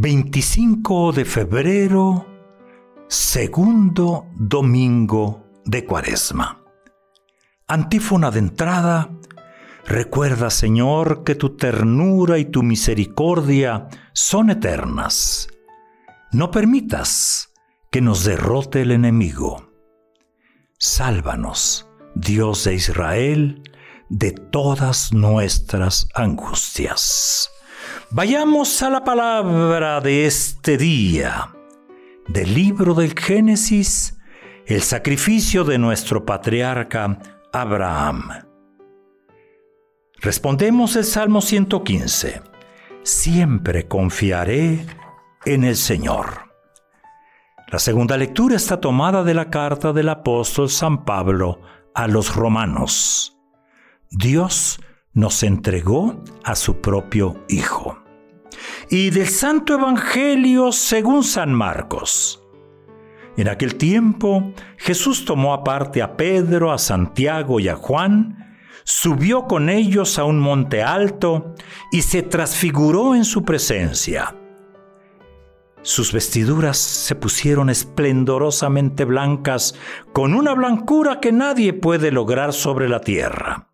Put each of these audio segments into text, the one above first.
25 de febrero, segundo domingo de Cuaresma. Antífona de entrada. Recuerda, Señor, que tu ternura y tu misericordia son eternas. No permitas que nos derrote el enemigo. Sálvanos, Dios de Israel, de todas nuestras angustias. Vayamos a la palabra de este día, del libro del Génesis, el sacrificio de nuestro patriarca Abraham. Respondemos el Salmo 115. Siempre confiaré en el Señor. La segunda lectura está tomada de la carta del apóstol San Pablo a los romanos. Dios nos entregó a su propio Hijo. Y del Santo Evangelio según San Marcos. En aquel tiempo Jesús tomó aparte a Pedro, a Santiago y a Juan, subió con ellos a un monte alto y se transfiguró en su presencia. Sus vestiduras se pusieron esplendorosamente blancas, con una blancura que nadie puede lograr sobre la tierra.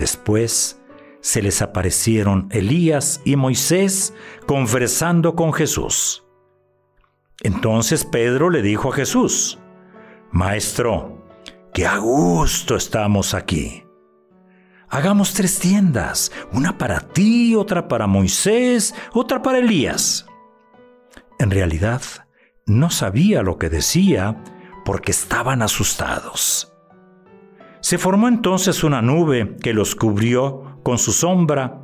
Después se les aparecieron Elías y Moisés conversando con Jesús. Entonces Pedro le dijo a Jesús, Maestro, qué a gusto estamos aquí. Hagamos tres tiendas, una para ti, otra para Moisés, otra para Elías. En realidad, no sabía lo que decía porque estaban asustados. Se formó entonces una nube que los cubrió con su sombra,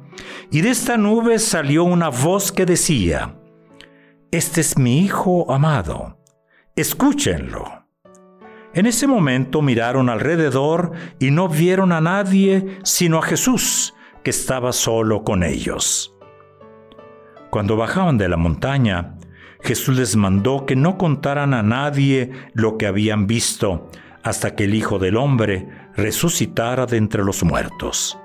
y de esta nube salió una voz que decía, Este es mi Hijo amado, escúchenlo. En ese momento miraron alrededor y no vieron a nadie sino a Jesús, que estaba solo con ellos. Cuando bajaban de la montaña, Jesús les mandó que no contaran a nadie lo que habían visto, hasta que el Hijo del Hombre resucitara de entre los muertos.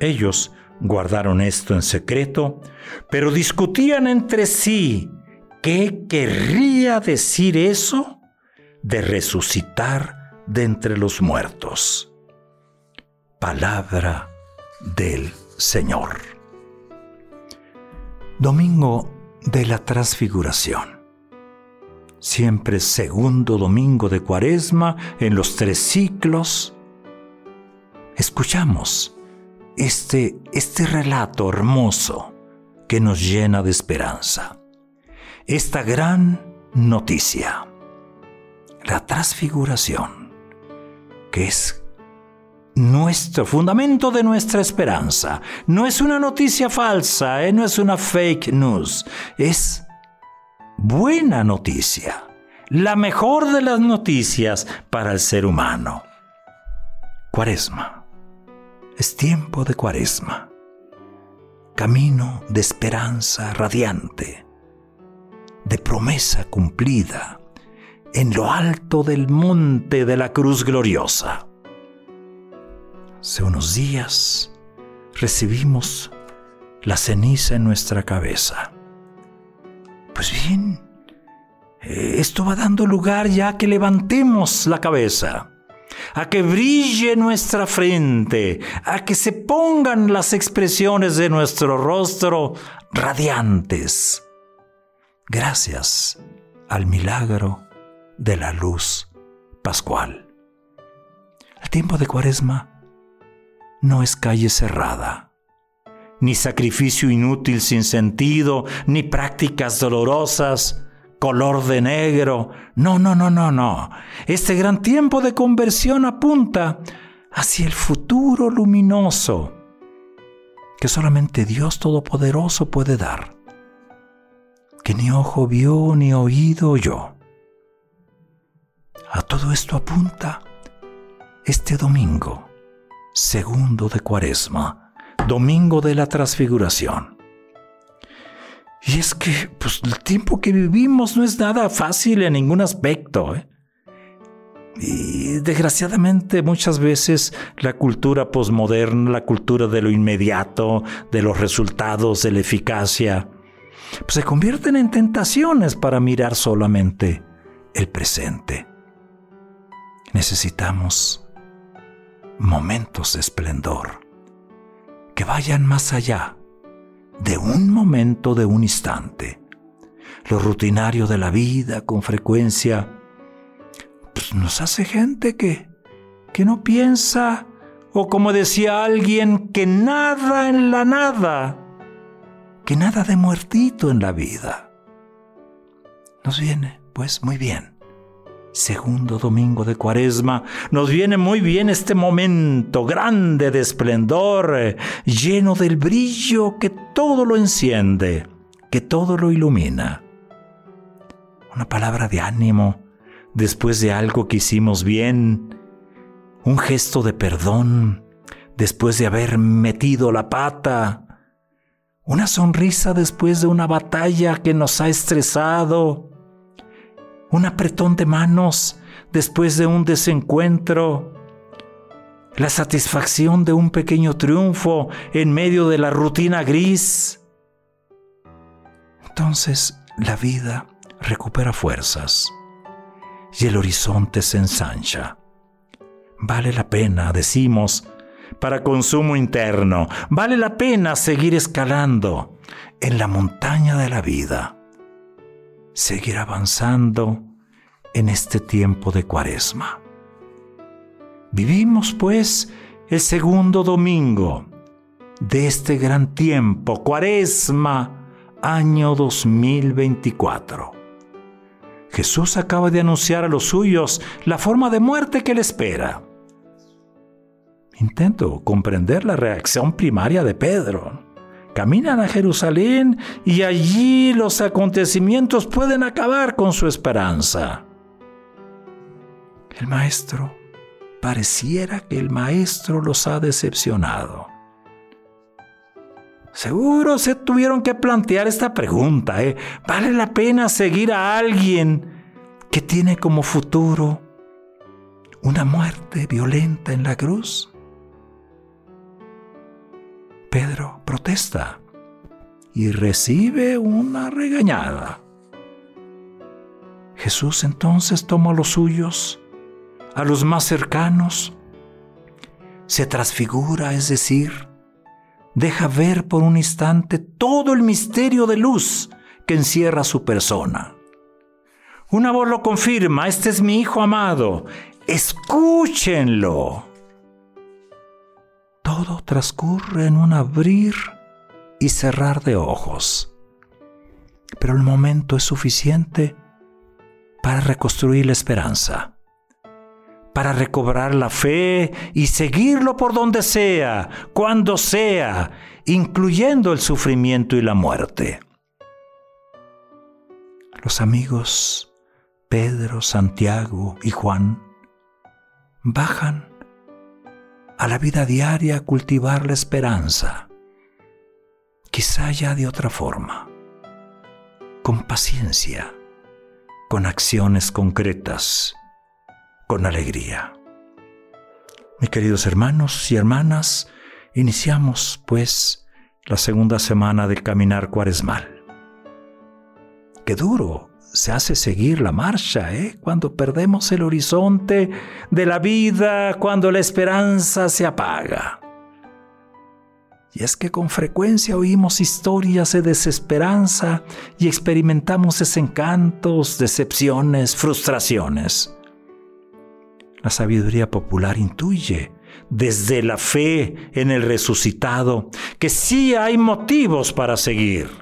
Ellos guardaron esto en secreto, pero discutían entre sí qué querría decir eso de resucitar de entre los muertos. Palabra del Señor. Domingo de la Transfiguración siempre segundo domingo de cuaresma en los tres ciclos, escuchamos este, este relato hermoso que nos llena de esperanza. Esta gran noticia, la transfiguración, que es nuestro fundamento de nuestra esperanza. No es una noticia falsa, eh, no es una fake news, es buena noticia, la mejor de las noticias para el ser humano. Cuaresma. Es tiempo de cuaresma. Camino de esperanza radiante, de promesa cumplida en lo alto del monte de la cruz gloriosa. Hace unos días recibimos la ceniza en nuestra cabeza pues bien, esto va dando lugar ya a que levantemos la cabeza, a que brille nuestra frente, a que se pongan las expresiones de nuestro rostro radiantes. Gracias al milagro de la luz pascual. El tiempo de cuaresma no es calle cerrada ni sacrificio inútil sin sentido, ni prácticas dolorosas, color de negro. No, no, no, no, no. Este gran tiempo de conversión apunta hacia el futuro luminoso que solamente Dios Todopoderoso puede dar. que ni ojo vio ni oído oyó. A todo esto apunta este domingo, segundo de Cuaresma, domingo de la transfiguración. Y es que pues, el tiempo que vivimos no es nada fácil en ningún aspecto. ¿eh? Y desgraciadamente muchas veces la cultura posmoderna, la cultura de lo inmediato, de los resultados, de la eficacia, pues se convierten en tentaciones para mirar solamente el presente. Necesitamos momentos de esplendor que vayan más allá de un momento, de un instante. Lo rutinario de la vida con frecuencia pues, nos hace gente que, que no piensa, o como decía alguien, que nada en la nada, que nada de muertito en la vida. Nos viene, pues, muy bien. Segundo domingo de Cuaresma, nos viene muy bien este momento grande de esplendor, eh, lleno del brillo que todo lo enciende, que todo lo ilumina. Una palabra de ánimo, después de algo que hicimos bien, un gesto de perdón, después de haber metido la pata, una sonrisa después de una batalla que nos ha estresado, un apretón de manos después de un desencuentro, la satisfacción de un pequeño triunfo en medio de la rutina gris. Entonces la vida recupera fuerzas y el horizonte se ensancha. Vale la pena, decimos, para consumo interno, vale la pena seguir escalando en la montaña de la vida, seguir avanzando en este tiempo de cuaresma. Vivimos pues el segundo domingo de este gran tiempo, cuaresma, año 2024. Jesús acaba de anunciar a los suyos la forma de muerte que le espera. Intento comprender la reacción primaria de Pedro. Caminan a Jerusalén y allí los acontecimientos pueden acabar con su esperanza. El maestro, pareciera que el maestro los ha decepcionado. Seguro se tuvieron que plantear esta pregunta. ¿eh? ¿Vale la pena seguir a alguien que tiene como futuro una muerte violenta en la cruz? Pedro protesta y recibe una regañada. Jesús entonces toma a los suyos, a los más cercanos, se transfigura, es decir, deja ver por un instante todo el misterio de luz que encierra su persona. Una voz lo confirma, este es mi Hijo amado, escúchenlo. Todo transcurre en un abrir y cerrar de ojos, pero el momento es suficiente para reconstruir la esperanza para recobrar la fe y seguirlo por donde sea, cuando sea, incluyendo el sufrimiento y la muerte. Los amigos Pedro, Santiago y Juan bajan a la vida diaria cultivar la esperanza, quizá ya de otra forma, con paciencia, con acciones concretas con alegría. Mis queridos hermanos y hermanas, iniciamos pues la segunda semana del caminar cuaresmal. Qué duro se hace seguir la marcha, ¿eh? Cuando perdemos el horizonte de la vida, cuando la esperanza se apaga. Y es que con frecuencia oímos historias de desesperanza y experimentamos desencantos, decepciones, frustraciones. La sabiduría popular intuye desde la fe en el resucitado que sí hay motivos para seguir.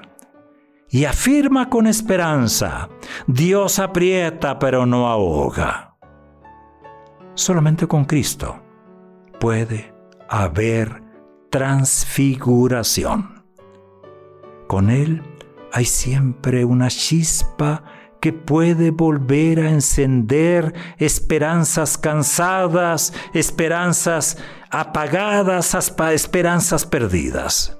Y afirma con esperanza, Dios aprieta pero no ahoga. Solamente con Cristo puede haber transfiguración. Con Él hay siempre una chispa que puede volver a encender esperanzas cansadas, esperanzas apagadas, esperanzas perdidas.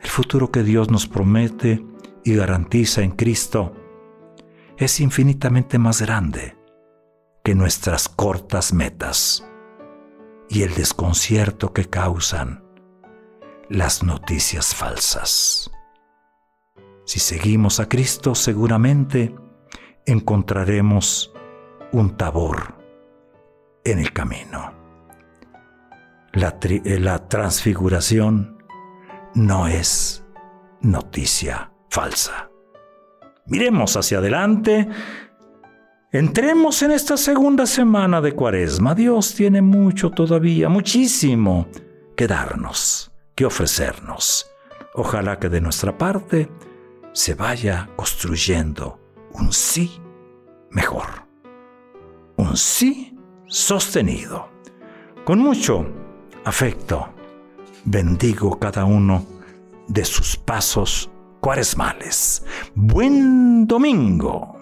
El futuro que Dios nos promete y garantiza en Cristo es infinitamente más grande que nuestras cortas metas y el desconcierto que causan las noticias falsas. Si seguimos a Cristo, seguramente encontraremos un tabor en el camino. La, eh, transfiguración no es noticia falsa. Miremos hacia adelante. Entremos en esta segunda semana de Cuaresma. Dios tiene mucho todavía, muchísimo que darnos que ofrecernos. Ojalá que de nuestra parte se vaya construyendo un sí mejor, un sí sostenido. Con mucho afecto, bendigo cada uno de sus pasos cuaresmales. Buen domingo.